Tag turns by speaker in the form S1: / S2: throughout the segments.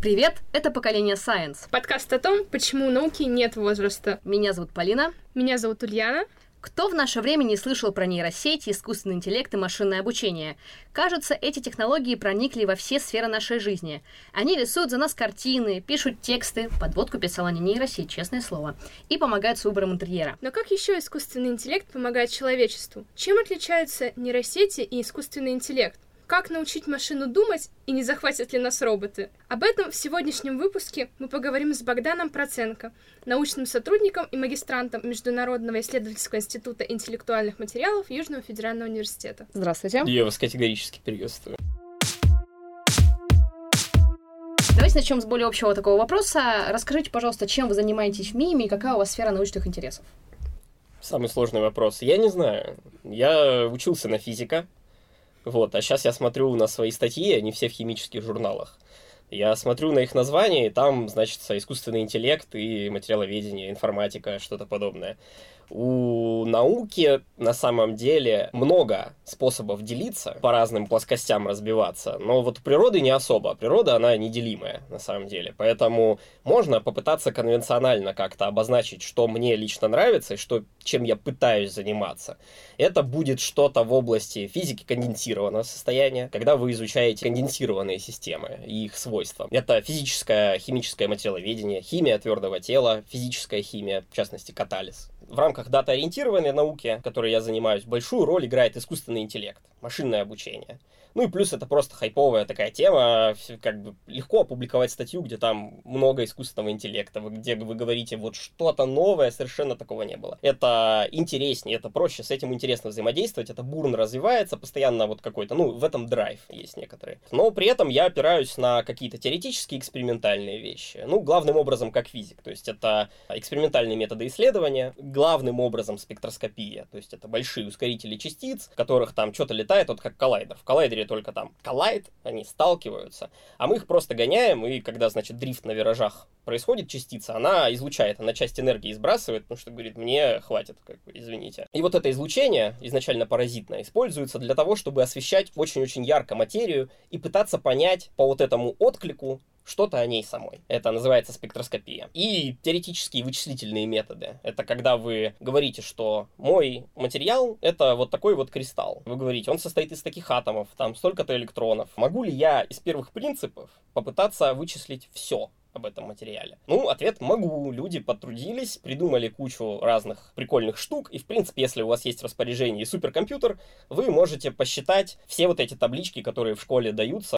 S1: Привет, это «Поколение Science».
S2: Подкаст о том, почему у науки нет возраста.
S1: Меня зовут Полина.
S2: Меня зовут Ульяна.
S1: Кто в наше время не слышал про нейросети, искусственный интеллект и машинное обучение? Кажется, эти технологии проникли во все сферы нашей жизни. Они рисуют за нас картины, пишут тексты, подводку писала не нейросеть, честное слово, и помогают с выбором интерьера.
S2: Но как еще искусственный интеллект помогает человечеству? Чем отличаются нейросети и искусственный интеллект? Как научить машину думать и не захватят ли нас роботы? Об этом в сегодняшнем выпуске мы поговорим с Богданом Проценко, научным сотрудником и магистрантом Международного исследовательского института интеллектуальных материалов Южного федерального университета.
S1: Здравствуйте.
S3: Я вас категорически приветствую.
S1: Давайте начнем с более общего такого вопроса. Расскажите, пожалуйста, чем вы занимаетесь в МИМе и какая у вас сфера научных интересов?
S3: Самый сложный вопрос. Я не знаю. Я учился на физика, вот, а сейчас я смотрю на свои статьи, они все в химических журналах. Я смотрю на их названия, и там, значит, искусственный интеллект и материаловедение, информатика, что-то подобное. У науки на самом деле много способов делиться, по разным плоскостям разбиваться, но вот у природы не особо. Природа, она неделимая на самом деле. Поэтому можно попытаться конвенционально как-то обозначить, что мне лично нравится и что, чем я пытаюсь заниматься. Это будет что-то в области физики конденсированного состояния, когда вы изучаете конденсированные системы и их свойства. Это физическое, химическое материаловедение, химия твердого тела, физическая химия, в частности, катализ в рамках дата-ориентированной науки, которой я занимаюсь, большую роль играет искусственный интеллект, машинное обучение. Ну и плюс это просто хайповая такая тема, как бы легко опубликовать статью, где там много искусственного интеллекта, где вы говорите вот что-то новое, совершенно такого не было. Это интереснее, это проще, с этим интересно взаимодействовать, это бурно развивается, постоянно вот какой-то, ну, в этом драйв есть некоторые. Но при этом я опираюсь на какие-то теоретические экспериментальные вещи. Ну, главным образом как физик, то есть это экспериментальные методы исследования, главным образом спектроскопия, то есть это большие ускорители частиц, в которых там что-то летает, вот как коллайдер. В коллайдере лагере только там коллайд, они сталкиваются, а мы их просто гоняем, и когда, значит, дрифт на виражах происходит частица, она излучает, она часть энергии сбрасывает, потому что говорит, мне хватит, как бы, извините. И вот это излучение, изначально паразитное, используется для того, чтобы освещать очень-очень ярко материю и пытаться понять по вот этому отклику, что-то о ней самой. Это называется спектроскопия. И теоретические вычислительные методы. Это когда вы говорите, что мой материал — это вот такой вот кристалл. Вы говорите, он состоит из таких атомов, там столько-то электронов. Могу ли я из первых принципов попытаться вычислить все? об этом материале? Ну, ответ могу. Люди потрудились, придумали кучу разных прикольных штук, и, в принципе, если у вас есть распоряжение и суперкомпьютер, вы можете посчитать все вот эти таблички, которые в школе даются.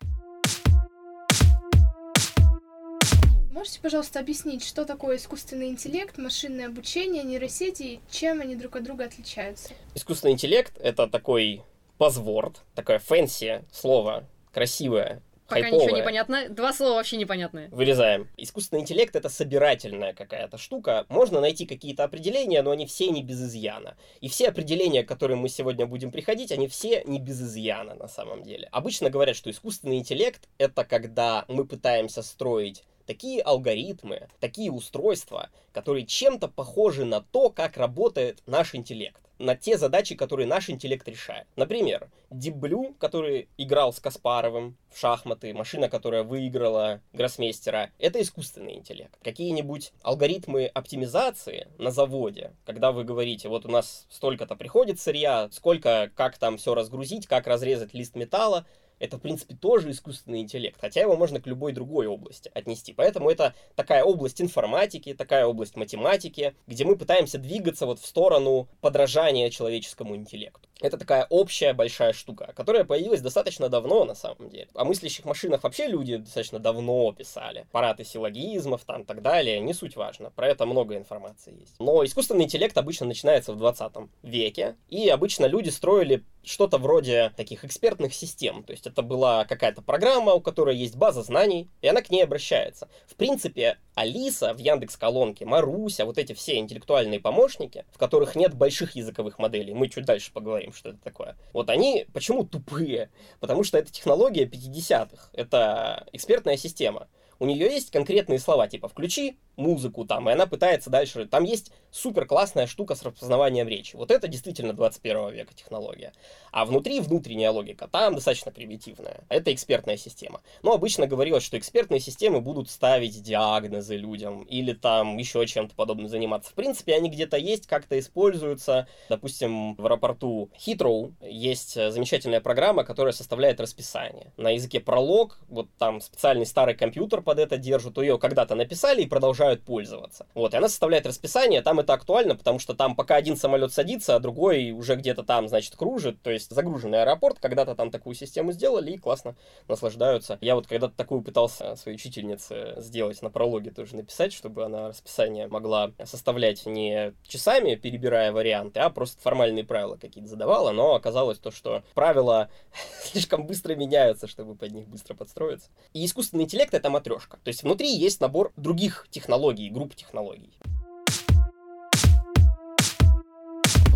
S2: Можете, пожалуйста, объяснить, что такое искусственный интеллект, машинное обучение, нейросети и чем они друг от друга отличаются?
S3: Искусственный интеллект — это такой buzzword, такое fancy слово, красивое,
S1: Пока
S3: хайповое.
S1: ничего не понятно. Два слова вообще непонятные.
S3: Вырезаем. Искусственный интеллект — это собирательная какая-то штука. Можно найти какие-то определения, но они все не без изъяна. И все определения, к которым мы сегодня будем приходить, они все не без изъяна на самом деле. Обычно говорят, что искусственный интеллект — это когда мы пытаемся строить такие алгоритмы, такие устройства, которые чем-то похожи на то, как работает наш интеллект на те задачи, которые наш интеллект решает. Например, Blue, который играл с Каспаровым в шахматы, машина, которая выиграла гроссмейстера, это искусственный интеллект. Какие-нибудь алгоритмы оптимизации на заводе, когда вы говорите, вот у нас столько-то приходит сырья, сколько, как там все разгрузить, как разрезать лист металла, это, в принципе, тоже искусственный интеллект, хотя его можно к любой другой области отнести. Поэтому это такая область информатики, такая область математики, где мы пытаемся двигаться вот в сторону подражания человеческому интеллекту. Это такая общая большая штука, которая появилась достаточно давно, на самом деле. О мыслящих машинах вообще люди достаточно давно писали. Параты силлогизмов, там, так далее, не суть важно. Про это много информации есть. Но искусственный интеллект обычно начинается в 20 веке, и обычно люди строили что-то вроде таких экспертных систем. То есть это была какая-то программа, у которой есть база знаний, и она к ней обращается. В принципе, Алиса в Яндекс Колонке, Маруся, вот эти все интеллектуальные помощники, в которых нет больших языковых моделей, мы чуть дальше поговорим, что это такое. Вот они почему тупые? Потому что это технология 50-х, это экспертная система. У нее есть конкретные слова, типа «включи музыку там, и она пытается дальше... Там есть супер классная штука с распознаванием речи. Вот это действительно 21 века технология. А внутри внутренняя логика, там достаточно примитивная. Это экспертная система. Но обычно говорилось, что экспертные системы будут ставить диагнозы людям или там еще чем-то подобным заниматься. В принципе, они где-то есть, как-то используются. Допустим, в аэропорту Heathrow есть замечательная программа, которая составляет расписание. На языке пролог, вот там специальный старый компьютер под это держит, ее когда-то написали и продолжают пользоваться. Вот, и она составляет расписание, там это актуально, потому что там пока один самолет садится, а другой уже где-то там, значит, кружит, то есть загруженный аэропорт, когда-то там такую систему сделали и классно наслаждаются. Я вот когда-то такую пытался своей учительнице сделать на прологе тоже написать, чтобы она расписание могла составлять не часами, перебирая варианты, а просто формальные правила какие-то задавала, но оказалось то, что правила слишком быстро меняются, чтобы под них быстро подстроиться. И искусственный интеллект — это матрешка. То есть внутри есть набор других технологий, групп технологий.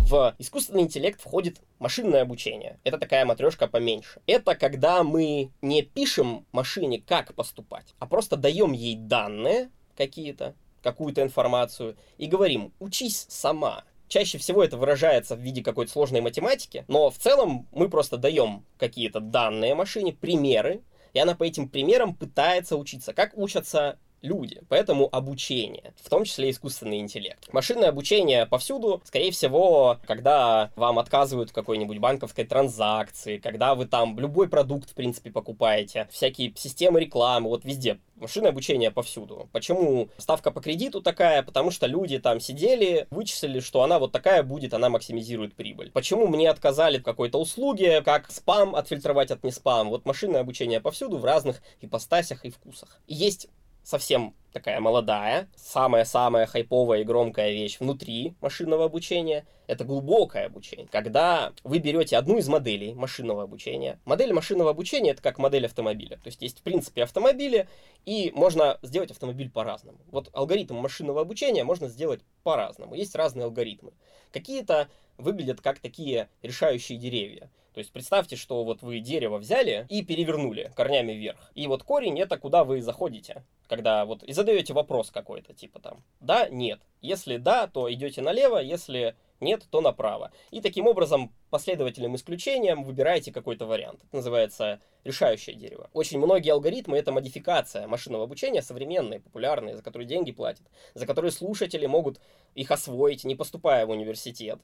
S3: В искусственный интеллект входит машинное обучение. Это такая матрешка поменьше. Это когда мы не пишем машине, как поступать, а просто даем ей данные какие-то, какую-то информацию и говорим, учись сама. Чаще всего это выражается в виде какой-то сложной математики, но в целом мы просто даем какие-то данные машине, примеры, и она по этим примерам пытается учиться. Как учатся люди. Поэтому обучение, в том числе искусственный интеллект. Машинное обучение повсюду, скорее всего, когда вам отказывают в какой-нибудь банковской транзакции, когда вы там любой продукт, в принципе, покупаете, всякие системы рекламы, вот везде машинное обучение повсюду. Почему ставка по кредиту такая? Потому что люди там сидели, вычислили, что она вот такая будет, она максимизирует прибыль. Почему мне отказали в какой-то услуге, как спам отфильтровать от не спам? Вот машинное обучение повсюду в разных ипостасях и вкусах. И есть совсем такая молодая, самая-самая хайповая и громкая вещь внутри машинного обучения — это глубокое обучение. Когда вы берете одну из моделей машинного обучения. Модель машинного обучения — это как модель автомобиля. То есть есть в принципе автомобили, и можно сделать автомобиль по-разному. Вот алгоритм машинного обучения можно сделать по-разному. Есть разные алгоритмы. Какие-то выглядят как такие решающие деревья. То есть представьте, что вот вы дерево взяли и перевернули корнями вверх. И вот корень это куда вы заходите. Когда вот и задаете вопрос какой-то, типа там, да, нет. Если да, то идете налево, если нет, то направо. И таким образом, последовательным исключением выбираете какой-то вариант. Это называется решающее дерево. Очень многие алгоритмы — это модификация машинного обучения, современные, популярные, за которые деньги платят, за которые слушатели могут их освоить, не поступая в университет.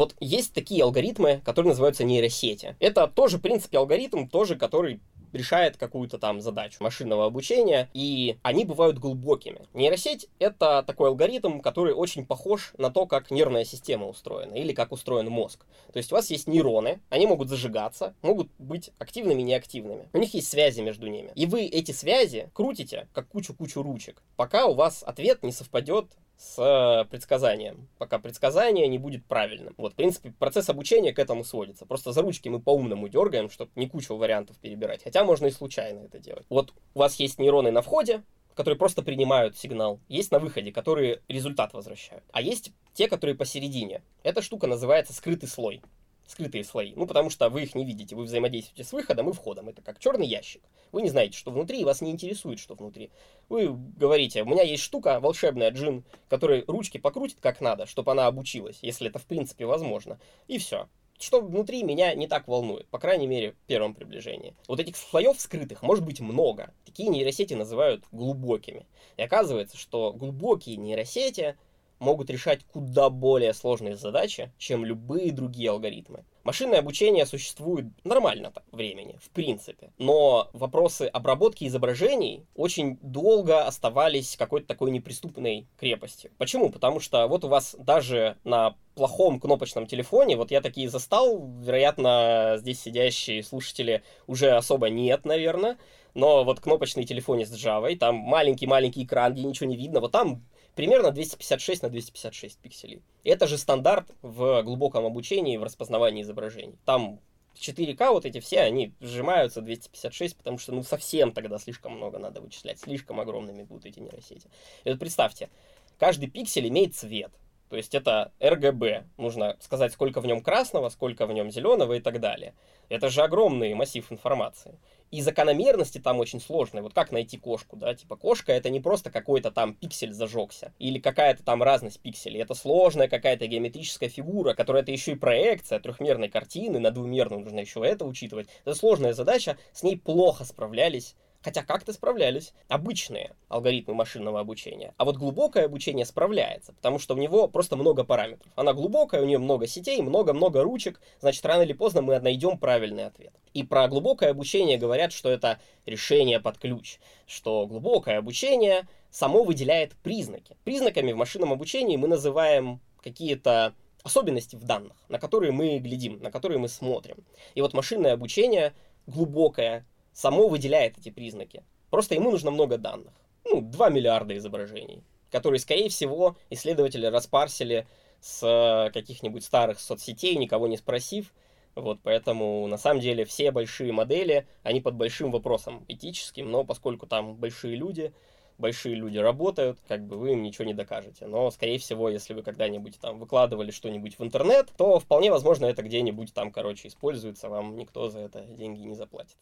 S3: Вот есть такие алгоритмы, которые называются нейросети. Это тоже, в принципе, алгоритм, тоже, который решает какую-то там задачу машинного обучения, и они бывают глубокими. Нейросеть — это такой алгоритм, который очень похож на то, как нервная система устроена, или как устроен мозг. То есть у вас есть нейроны, они могут зажигаться, могут быть активными и неактивными. У них есть связи между ними. И вы эти связи крутите, как кучу-кучу ручек, пока у вас ответ не совпадет с э, предсказанием, пока предсказание не будет правильным. Вот, в принципе, процесс обучения к этому сводится. Просто за ручки мы по-умному дергаем, чтобы не кучу вариантов перебирать. Хотя можно и случайно это делать. Вот у вас есть нейроны на входе, которые просто принимают сигнал. Есть на выходе, которые результат возвращают. А есть те, которые посередине. Эта штука называется скрытый слой скрытые слои. Ну, потому что вы их не видите. Вы взаимодействуете с выходом и входом. Это как черный ящик. Вы не знаете, что внутри, и вас не интересует, что внутри. Вы говорите, у меня есть штука, волшебная джин, который ручки покрутит как надо, чтобы она обучилась, если это в принципе возможно. И все. Что внутри меня не так волнует, по крайней мере, в первом приближении. Вот этих слоев скрытых может быть много. Такие нейросети называют глубокими. И оказывается, что глубокие нейросети могут решать куда более сложные задачи, чем любые другие алгоритмы. Машинное обучение существует нормально так времени, в принципе. Но вопросы обработки изображений очень долго оставались какой-то такой неприступной крепостью. Почему? Потому что вот у вас даже на плохом кнопочном телефоне, вот я такие застал, вероятно, здесь сидящие слушатели уже особо нет, наверное, но вот кнопочный телефоне с Java, там маленький-маленький экран, где ничего не видно, вот там примерно 256 на 256 пикселей. Это же стандарт в глубоком обучении, в распознавании изображений. Там 4К вот эти все, они сжимаются 256, потому что ну совсем тогда слишком много надо вычислять, слишком огромными будут эти нейросети. И вот представьте, каждый пиксель имеет цвет. То есть это RGB. Нужно сказать, сколько в нем красного, сколько в нем зеленого и так далее. Это же огромный массив информации. И закономерности там очень сложные. Вот как найти кошку, да? Типа кошка это не просто какой-то там пиксель зажегся. Или какая-то там разность пикселей. Это сложная какая-то геометрическая фигура, которая это еще и проекция трехмерной картины на двумерную. Нужно еще это учитывать. Это сложная задача. С ней плохо справлялись Хотя как-то справлялись обычные алгоритмы машинного обучения. А вот глубокое обучение справляется, потому что у него просто много параметров. Она глубокая, у нее много сетей, много-много ручек, значит, рано или поздно мы найдем правильный ответ. И про глубокое обучение говорят, что это решение под ключ, что глубокое обучение само выделяет признаки. Признаками в машинном обучении мы называем какие-то особенности в данных, на которые мы глядим, на которые мы смотрим. И вот машинное обучение глубокое само выделяет эти признаки. Просто ему нужно много данных. Ну, 2 миллиарда изображений, которые, скорее всего, исследователи распарсили с э, каких-нибудь старых соцсетей, никого не спросив. Вот, поэтому, на самом деле, все большие модели, они под большим вопросом этическим, но поскольку там большие люди, большие люди работают, как бы вы им ничего не докажете. Но, скорее всего, если вы когда-нибудь там выкладывали что-нибудь в интернет, то вполне возможно это где-нибудь там, короче, используется, вам никто за это деньги не заплатит.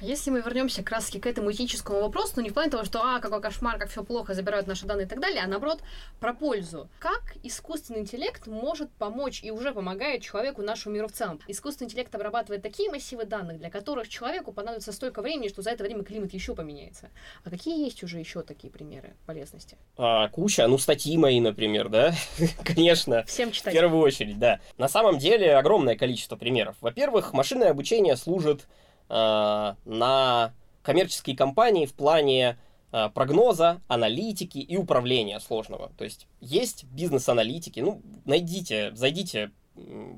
S1: Если мы вернемся как раз к этому этическому вопросу, но не в плане того, что а, какой кошмар, как все плохо, забирают наши данные и так далее, а наоборот, про пользу. Как искусственный интеллект может помочь и уже помогает человеку, нашему миру в целом? Искусственный интеллект обрабатывает такие массивы данных, для которых человеку понадобится столько времени, что за это время климат еще поменяется. А какие есть уже еще такие примеры полезности?
S3: А, куча, ну статьи мои, например, да? Конечно.
S1: Всем читать.
S3: В первую очередь, да. На самом деле огромное количество примеров. Во-первых, машинное обучение служит на коммерческие компании в плане э, прогноза, аналитики и управления сложного. То есть есть бизнес-аналитики, ну, найдите, зайдите,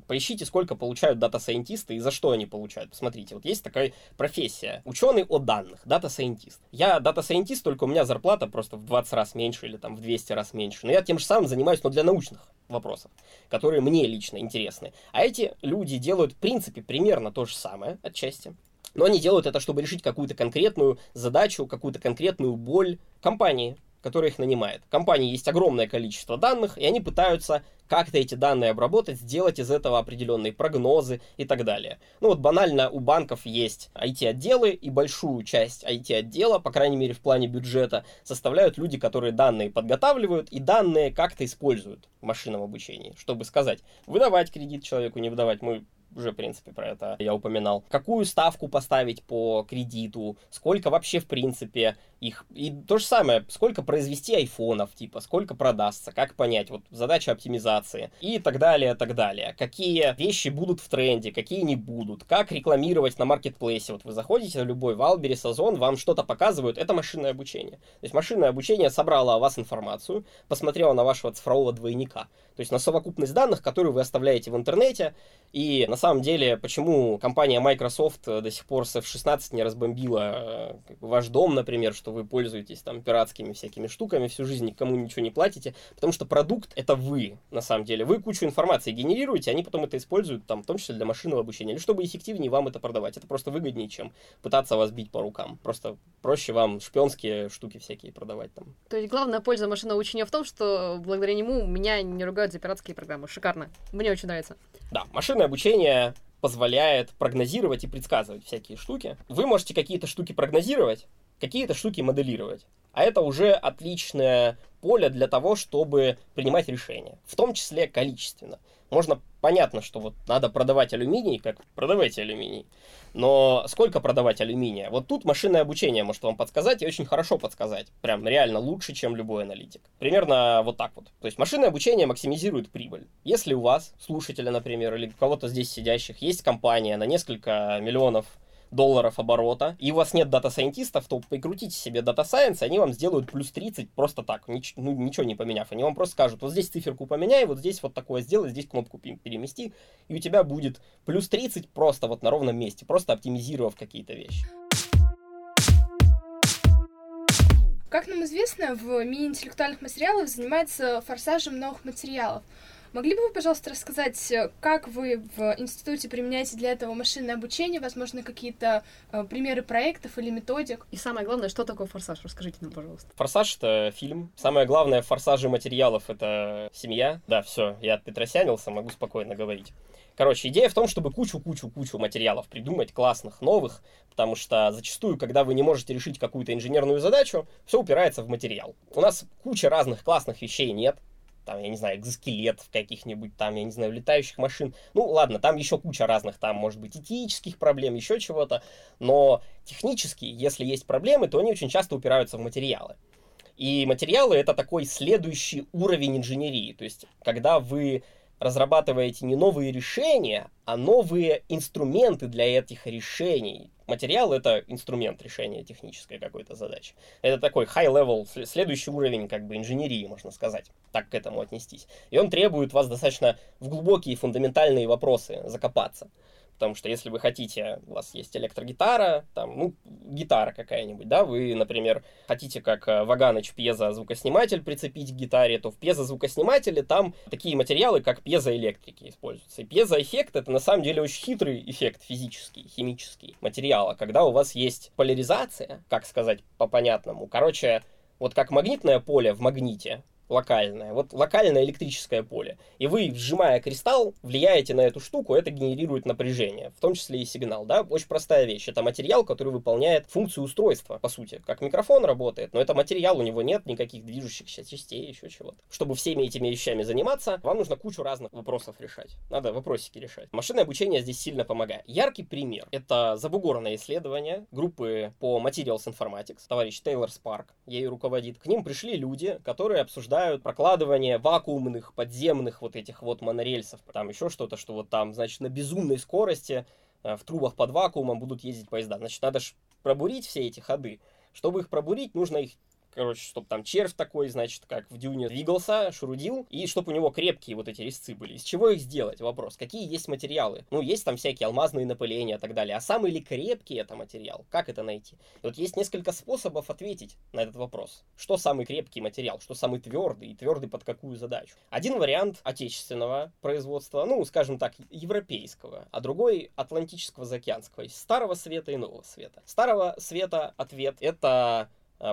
S3: поищите, сколько получают data scientist ы и за что они получают. Посмотрите, вот есть такая профессия. Ученый о данных, data scientist. Я data scientist, только у меня зарплата просто в 20 раз меньше или там в 200 раз меньше. Но я тем же самым занимаюсь, но для научных вопросов, которые мне лично интересны. А эти люди делают, в принципе, примерно то же самое отчасти. Но они делают это, чтобы решить какую-то конкретную задачу, какую-то конкретную боль компании, которая их нанимает. В компании есть огромное количество данных, и они пытаются как-то эти данные обработать, сделать из этого определенные прогнозы и так далее. Ну вот банально у банков есть IT-отделы, и большую часть IT-отдела, по крайней мере в плане бюджета, составляют люди, которые данные подготавливают и данные как-то используют в машинном обучении, чтобы сказать, выдавать кредит человеку, не выдавать. Мы уже, в принципе, про это я упоминал. Какую ставку поставить по кредиту, сколько вообще, в принципе, их... И то же самое, сколько произвести айфонов, типа, сколько продастся, как понять, вот задача оптимизации и так далее, так далее. Какие вещи будут в тренде, какие не будут, как рекламировать на маркетплейсе. Вот вы заходите на любой Валбери, Сазон, вам что-то показывают, это машинное обучение. То есть машинное обучение собрало о вас информацию, посмотрело на вашего цифрового двойника. То есть на совокупность данных, которые вы оставляете в интернете. И на самом деле, почему компания Microsoft до сих пор с F16 не разбомбила э, ваш дом, например, что вы пользуетесь там пиратскими всякими штуками, всю жизнь никому ничего не платите, потому что продукт это вы, на самом деле. Вы кучу информации генерируете, они потом это используют, там, в том числе для машинного обучения, или чтобы эффективнее вам это продавать. Это просто выгоднее, чем пытаться вас бить по рукам. Просто проще вам шпионские штуки всякие продавать там.
S1: То есть главная польза машинного обучения в том, что благодаря нему меня не ругают за пиратские программы. Шикарно. Мне очень нравится.
S3: Да, машинное обучение позволяет прогнозировать и предсказывать всякие штуки. Вы можете какие-то штуки прогнозировать, какие-то штуки моделировать. А это уже отличное поле для того, чтобы принимать решения, в том числе количественно. Можно понятно, что вот надо продавать алюминий, как продавайте алюминий. Но сколько продавать алюминия? Вот тут машинное обучение может вам подсказать и очень хорошо подсказать. Прям реально лучше, чем любой аналитик. Примерно вот так вот. То есть машинное обучение максимизирует прибыль. Если у вас, слушателя, например, или у кого-то здесь сидящих, есть компания на несколько миллионов долларов оборота, и у вас нет data scientist ов, то прикрутите себе data science, они вам сделают плюс 30 просто так, нич- ну, ничего не поменяв. Они вам просто скажут, вот здесь циферку поменяй, вот здесь вот такое сделай, здесь кнопку перемести, и у тебя будет плюс 30 просто вот на ровном месте, просто оптимизировав какие-то вещи.
S2: Как нам известно, в НИИ интеллектуальных материалов занимается форсажем новых материалов. Могли бы вы, пожалуйста, рассказать, э, как вы в институте применяете для этого машинное обучение, возможно, какие-то э, примеры проектов или методик?
S1: И самое главное, что такое «Форсаж»? Расскажите нам, пожалуйста.
S3: «Форсаж» — это фильм. Самое главное в «Форсаже» материалов — это семья. Да, все, я отпетросянился, могу спокойно говорить. Короче, идея в том, чтобы кучу-кучу-кучу материалов придумать, классных, новых, потому что зачастую, когда вы не можете решить какую-то инженерную задачу, все упирается в материал. У нас куча разных классных вещей нет, там, я не знаю, экзоскелетов каких-нибудь, там, я не знаю, летающих машин. Ну, ладно, там еще куча разных, там, может быть, этических проблем, еще чего-то. Но технически, если есть проблемы, то они очень часто упираются в материалы. И материалы — это такой следующий уровень инженерии. То есть, когда вы разрабатываете не новые решения, а новые инструменты для этих решений. Материал — это инструмент решения технической какой-то задачи. Это такой high-level, следующий уровень как бы инженерии, можно сказать, так к этому отнестись. И он требует вас достаточно в глубокие фундаментальные вопросы закопаться. Потому что если вы хотите, у вас есть электрогитара, там, ну, гитара какая-нибудь, да, вы, например, хотите как э, Ваганыч пьезозвукосниматель прицепить к гитаре, то в пьезозвукоснимателе там такие материалы, как пьезоэлектрики используются. И пьезоэффект — это на самом деле очень хитрый эффект физический, химический материала, когда у вас есть поляризация, как сказать по-понятному. Короче, вот как магнитное поле в магните, локальное. Вот локальное электрическое поле. И вы, сжимая кристалл, влияете на эту штуку, это генерирует напряжение, в том числе и сигнал. Да? Очень простая вещь. Это материал, который выполняет функцию устройства, по сути. Как микрофон работает, но это материал, у него нет никаких движущихся частей, еще чего-то. Чтобы всеми этими вещами заниматься, вам нужно кучу разных вопросов решать. Надо вопросики решать. Машинное обучение здесь сильно помогает. Яркий пример. Это забугорное исследование группы по Materials Informatics. Товарищ Тейлор Спарк ею руководит. К ним пришли люди, которые обсуждают обсуждают прокладывание вакуумных подземных вот этих вот монорельсов. Там еще что-то, что вот там, значит, на безумной скорости э, в трубах под вакуумом будут ездить поезда. Значит, надо же пробурить все эти ходы. Чтобы их пробурить, нужно их короче, чтобы там червь такой, значит, как в дюне двигался, шурудил, и чтобы у него крепкие вот эти резцы были. Из чего их сделать? Вопрос. Какие есть материалы? Ну, есть там всякие алмазные напыления и так далее. А самый ли крепкий это материал? Как это найти? И вот есть несколько способов ответить на этот вопрос. Что самый крепкий материал? Что самый твердый? И твердый под какую задачу? Один вариант отечественного производства, ну, скажем так, европейского, а другой атлантического, заокеанского. Из старого света и нового света. Старого света ответ это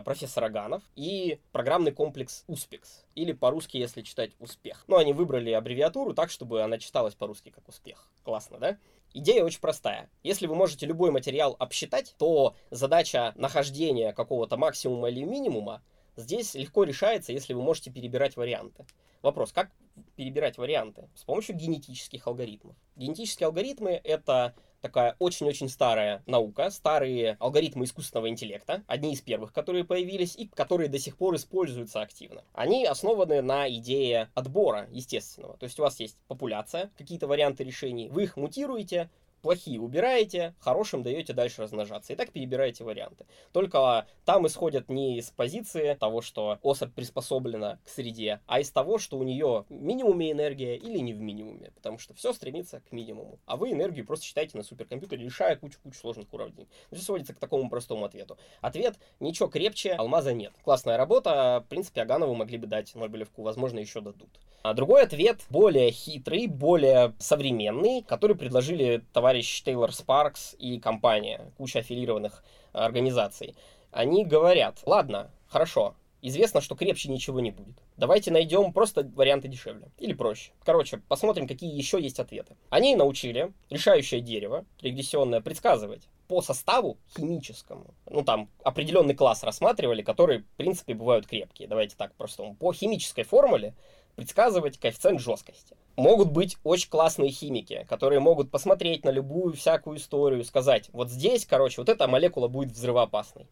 S3: профессор Аганов и программный комплекс Успекс, или по-русски, если читать Успех. Ну, они выбрали аббревиатуру так, чтобы она читалась по-русски как Успех. Классно, да? Идея очень простая. Если вы можете любой материал обсчитать, то задача нахождения какого-то максимума или минимума здесь легко решается, если вы можете перебирать варианты. Вопрос, как перебирать варианты? С помощью генетических алгоритмов. Генетические алгоритмы — это такая очень-очень старая наука, старые алгоритмы искусственного интеллекта, одни из первых, которые появились и которые до сих пор используются активно. Они основаны на идее отбора естественного. То есть у вас есть популяция, какие-то варианты решений, вы их мутируете, плохие убираете, хорошим даете дальше размножаться. И так перебираете варианты. Только там исходят не из позиции того, что особь приспособлена к среде, а из того, что у нее минимуме энергия или не в минимуме. Потому что все стремится к минимуму. А вы энергию просто считаете на суперкомпьютере, решая кучу-кучу сложных уровней. Все сводится к такому простому ответу. Ответ – ничего крепче алмаза нет. Классная работа. В принципе, Аганову могли бы дать Нобелевку, возможно, еще дадут. А другой ответ более хитрый, более современный, который предложили товарищ Тейлор Спаркс и компания, куча аффилированных организаций. Они говорят, ладно, хорошо, известно, что крепче ничего не будет. Давайте найдем просто варианты дешевле или проще. Короче, посмотрим, какие еще есть ответы. Они научили решающее дерево, регрессионное, предсказывать по составу химическому. Ну, там определенный класс рассматривали, которые, в принципе, бывают крепкие. Давайте так простому. По химической формуле предсказывать коэффициент жесткости. Могут быть очень классные химики, которые могут посмотреть на любую всякую историю, сказать, вот здесь, короче, вот эта молекула будет взрывоопасной.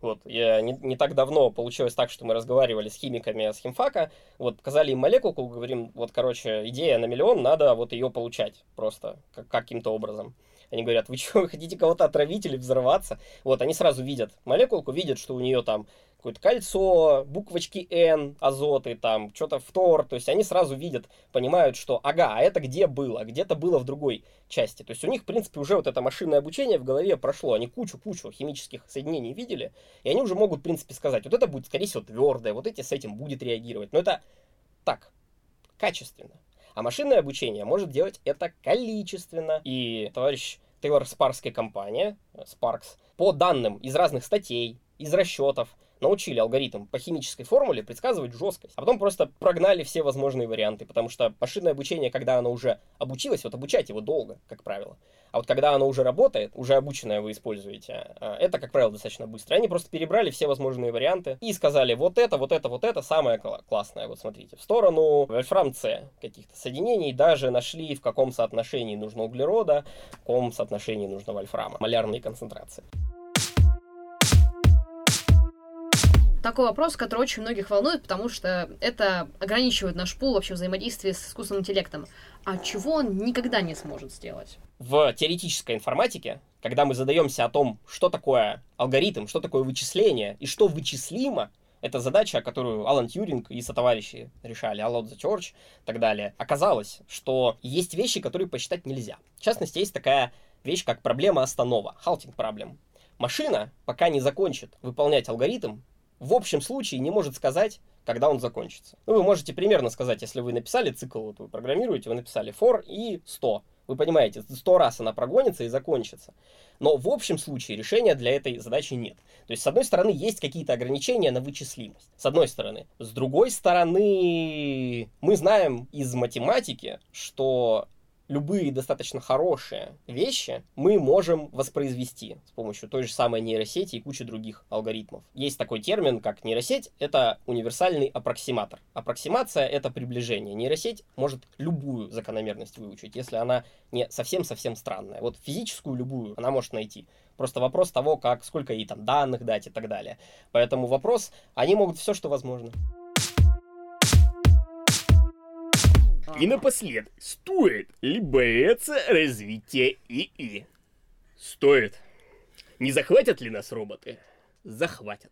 S3: Вот, я не, не так давно получилось так, что мы разговаривали с химиками с химфака, вот, показали им молекулку, говорим, вот, короче, идея на миллион, надо вот ее получать просто как, каким-то образом. Они говорят, вы что, хотите кого-то отравить или взорваться? Вот, они сразу видят молекулку, видят, что у нее там какое-то кольцо, буквочки N, азоты, там, что-то фтор, то есть они сразу видят, понимают, что, ага, а это где было, где-то было в другой части. То есть у них, в принципе, уже вот это машинное обучение в голове прошло, они кучу-кучу химических соединений видели, и они уже могут, в принципе, сказать, вот это будет, скорее всего, твердое, вот эти с этим будет реагировать. Но это так, качественно. А машинное обучение может делать это количественно. И товарищ Тейлор Спаркская компания, Sparks, по данным из разных статей, из расчетов, научили алгоритм по химической формуле предсказывать жесткость, а потом просто прогнали все возможные варианты, потому что машинное обучение, когда оно уже обучилось, вот обучать его долго, как правило, а вот когда оно уже работает, уже обученное вы используете, а, это, как правило, достаточно быстро. Они просто перебрали все возможные варианты и сказали, вот это, вот это, вот это самое классное, вот смотрите, в сторону вольфрам С каких-то соединений, даже нашли, в каком соотношении нужно углерода, в каком соотношении нужно вольфрама, малярные концентрации.
S1: Такой вопрос, который очень многих волнует, потому что это ограничивает наш пул вообще взаимодействия с искусственным интеллектом. А чего он никогда не сможет сделать?
S3: В теоретической информатике, когда мы задаемся о том, что такое алгоритм, что такое вычисление и что вычислимо, это задача, которую Алан Тьюринг и сотоварищи решали, Аллот the Church и так далее. Оказалось, что есть вещи, которые посчитать нельзя. В частности, есть такая вещь, как проблема останова, halting проблем. Машина, пока не закончит выполнять алгоритм, в общем случае не может сказать, когда он закончится. Ну, вы можете примерно сказать, если вы написали цикл, вот вы программируете, вы написали for и 100. Вы понимаете, 100 раз она прогонится и закончится. Но в общем случае решения для этой задачи нет. То есть, с одной стороны, есть какие-то ограничения на вычислимость. С одной стороны. С другой стороны, мы знаем из математики, что любые достаточно хорошие вещи мы можем воспроизвести с помощью той же самой нейросети и кучи других алгоритмов. Есть такой термин, как нейросеть, это универсальный аппроксиматор. Аппроксимация — это приближение. Нейросеть может любую закономерность выучить, если она не совсем-совсем странная. Вот физическую любую она может найти. Просто вопрос того, как, сколько ей там данных дать и так далее. Поэтому вопрос, они могут все, что возможно.
S4: И напоследок, стоит ли бояться развития ИИ? Стоит. Не захватят ли нас роботы? Захватят.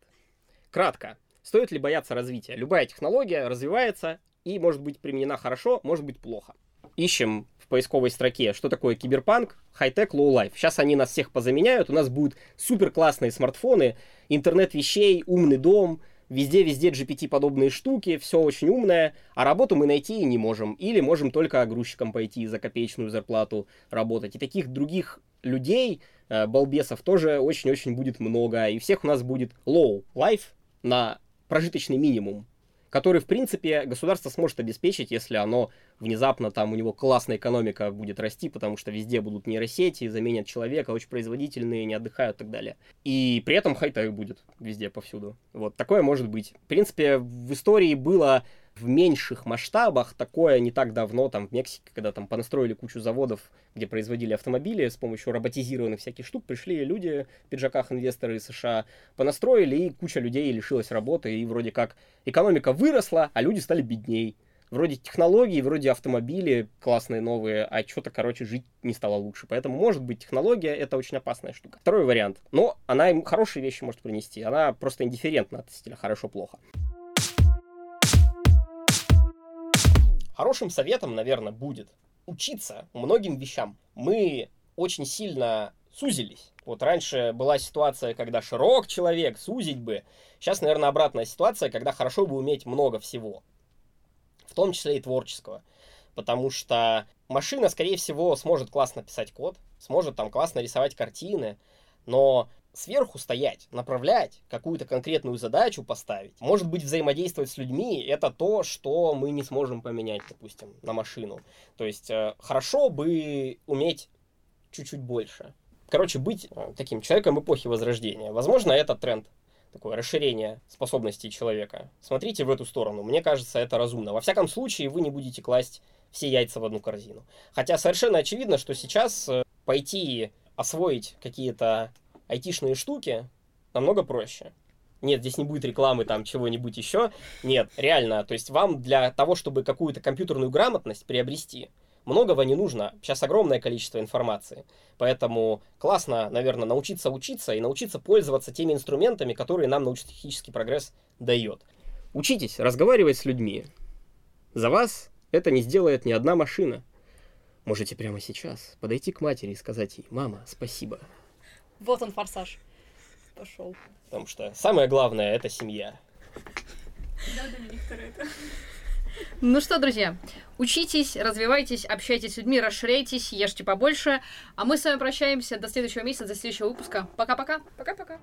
S3: Кратко. Стоит ли бояться развития? Любая технология развивается и может быть применена хорошо, может быть плохо. Ищем в поисковой строке, что такое киберпанк, high tech, low life. Сейчас они нас всех позаменяют, у нас будут супер классные смартфоны, интернет вещей, умный дом, Везде-везде GPT-подобные штуки, все очень умное, а работу мы найти не можем. Или можем только грузчиком пойти за копеечную зарплату работать. И таких других людей, э, балбесов, тоже очень-очень будет много. И всех у нас будет low life на прожиточный минимум который, в принципе, государство сможет обеспечить, если оно внезапно там у него классная экономика будет расти, потому что везде будут нейросети, заменят человека, очень производительные, не отдыхают и так далее. И при этом хай-тек будет везде, повсюду. Вот такое может быть. В принципе, в истории было в меньших масштабах. Такое не так давно, там, в Мексике, когда там понастроили кучу заводов, где производили автомобили с помощью роботизированных всяких штук, пришли люди в пиджаках инвесторы из США, понастроили, и куча людей лишилась работы, и вроде как экономика выросла, а люди стали бедней. Вроде технологии, вроде автомобили классные новые, а что-то, короче, жить не стало лучше. Поэтому, может быть, технология — это очень опасная штука. Второй вариант. Но она им хорошие вещи может принести. Она просто индифферентна относительно хорошо-плохо. Хорошим советом, наверное, будет учиться многим вещам. Мы очень сильно сузились. Вот раньше была ситуация, когда широк человек, сузить бы. Сейчас, наверное, обратная ситуация, когда хорошо бы уметь много всего. В том числе и творческого. Потому что машина, скорее всего, сможет классно писать код, сможет там классно рисовать картины, но сверху стоять, направлять, какую-то конкретную задачу поставить, может быть, взаимодействовать с людьми, это то, что мы не сможем поменять, допустим, на машину. То есть э, хорошо бы уметь чуть-чуть больше. Короче, быть э, таким человеком эпохи Возрождения. Возможно, это тренд такое расширение способностей человека. Смотрите в эту сторону. Мне кажется, это разумно. Во всяком случае, вы не будете класть все яйца в одну корзину. Хотя совершенно очевидно, что сейчас э, пойти освоить какие-то айтишные штуки намного проще. Нет, здесь не будет рекламы там чего-нибудь еще. Нет, реально, то есть вам для того, чтобы какую-то компьютерную грамотность приобрести, многого не нужно. Сейчас огромное количество информации. Поэтому классно, наверное, научиться учиться и научиться пользоваться теми инструментами, которые нам научно-технический прогресс дает. Учитесь разговаривать с людьми. За вас это не сделает ни одна машина. Можете прямо сейчас подойти к матери и сказать ей, мама, спасибо.
S1: Вот он, форсаж. Пошел.
S3: Потому что самое главное это семья.
S2: Да, Доминик Торетто.
S1: Ну что, друзья, учитесь, развивайтесь, общайтесь с людьми, расширяйтесь, ешьте побольше. А мы с вами прощаемся до следующего месяца, до следующего выпуска. Пока-пока.
S2: Пока-пока.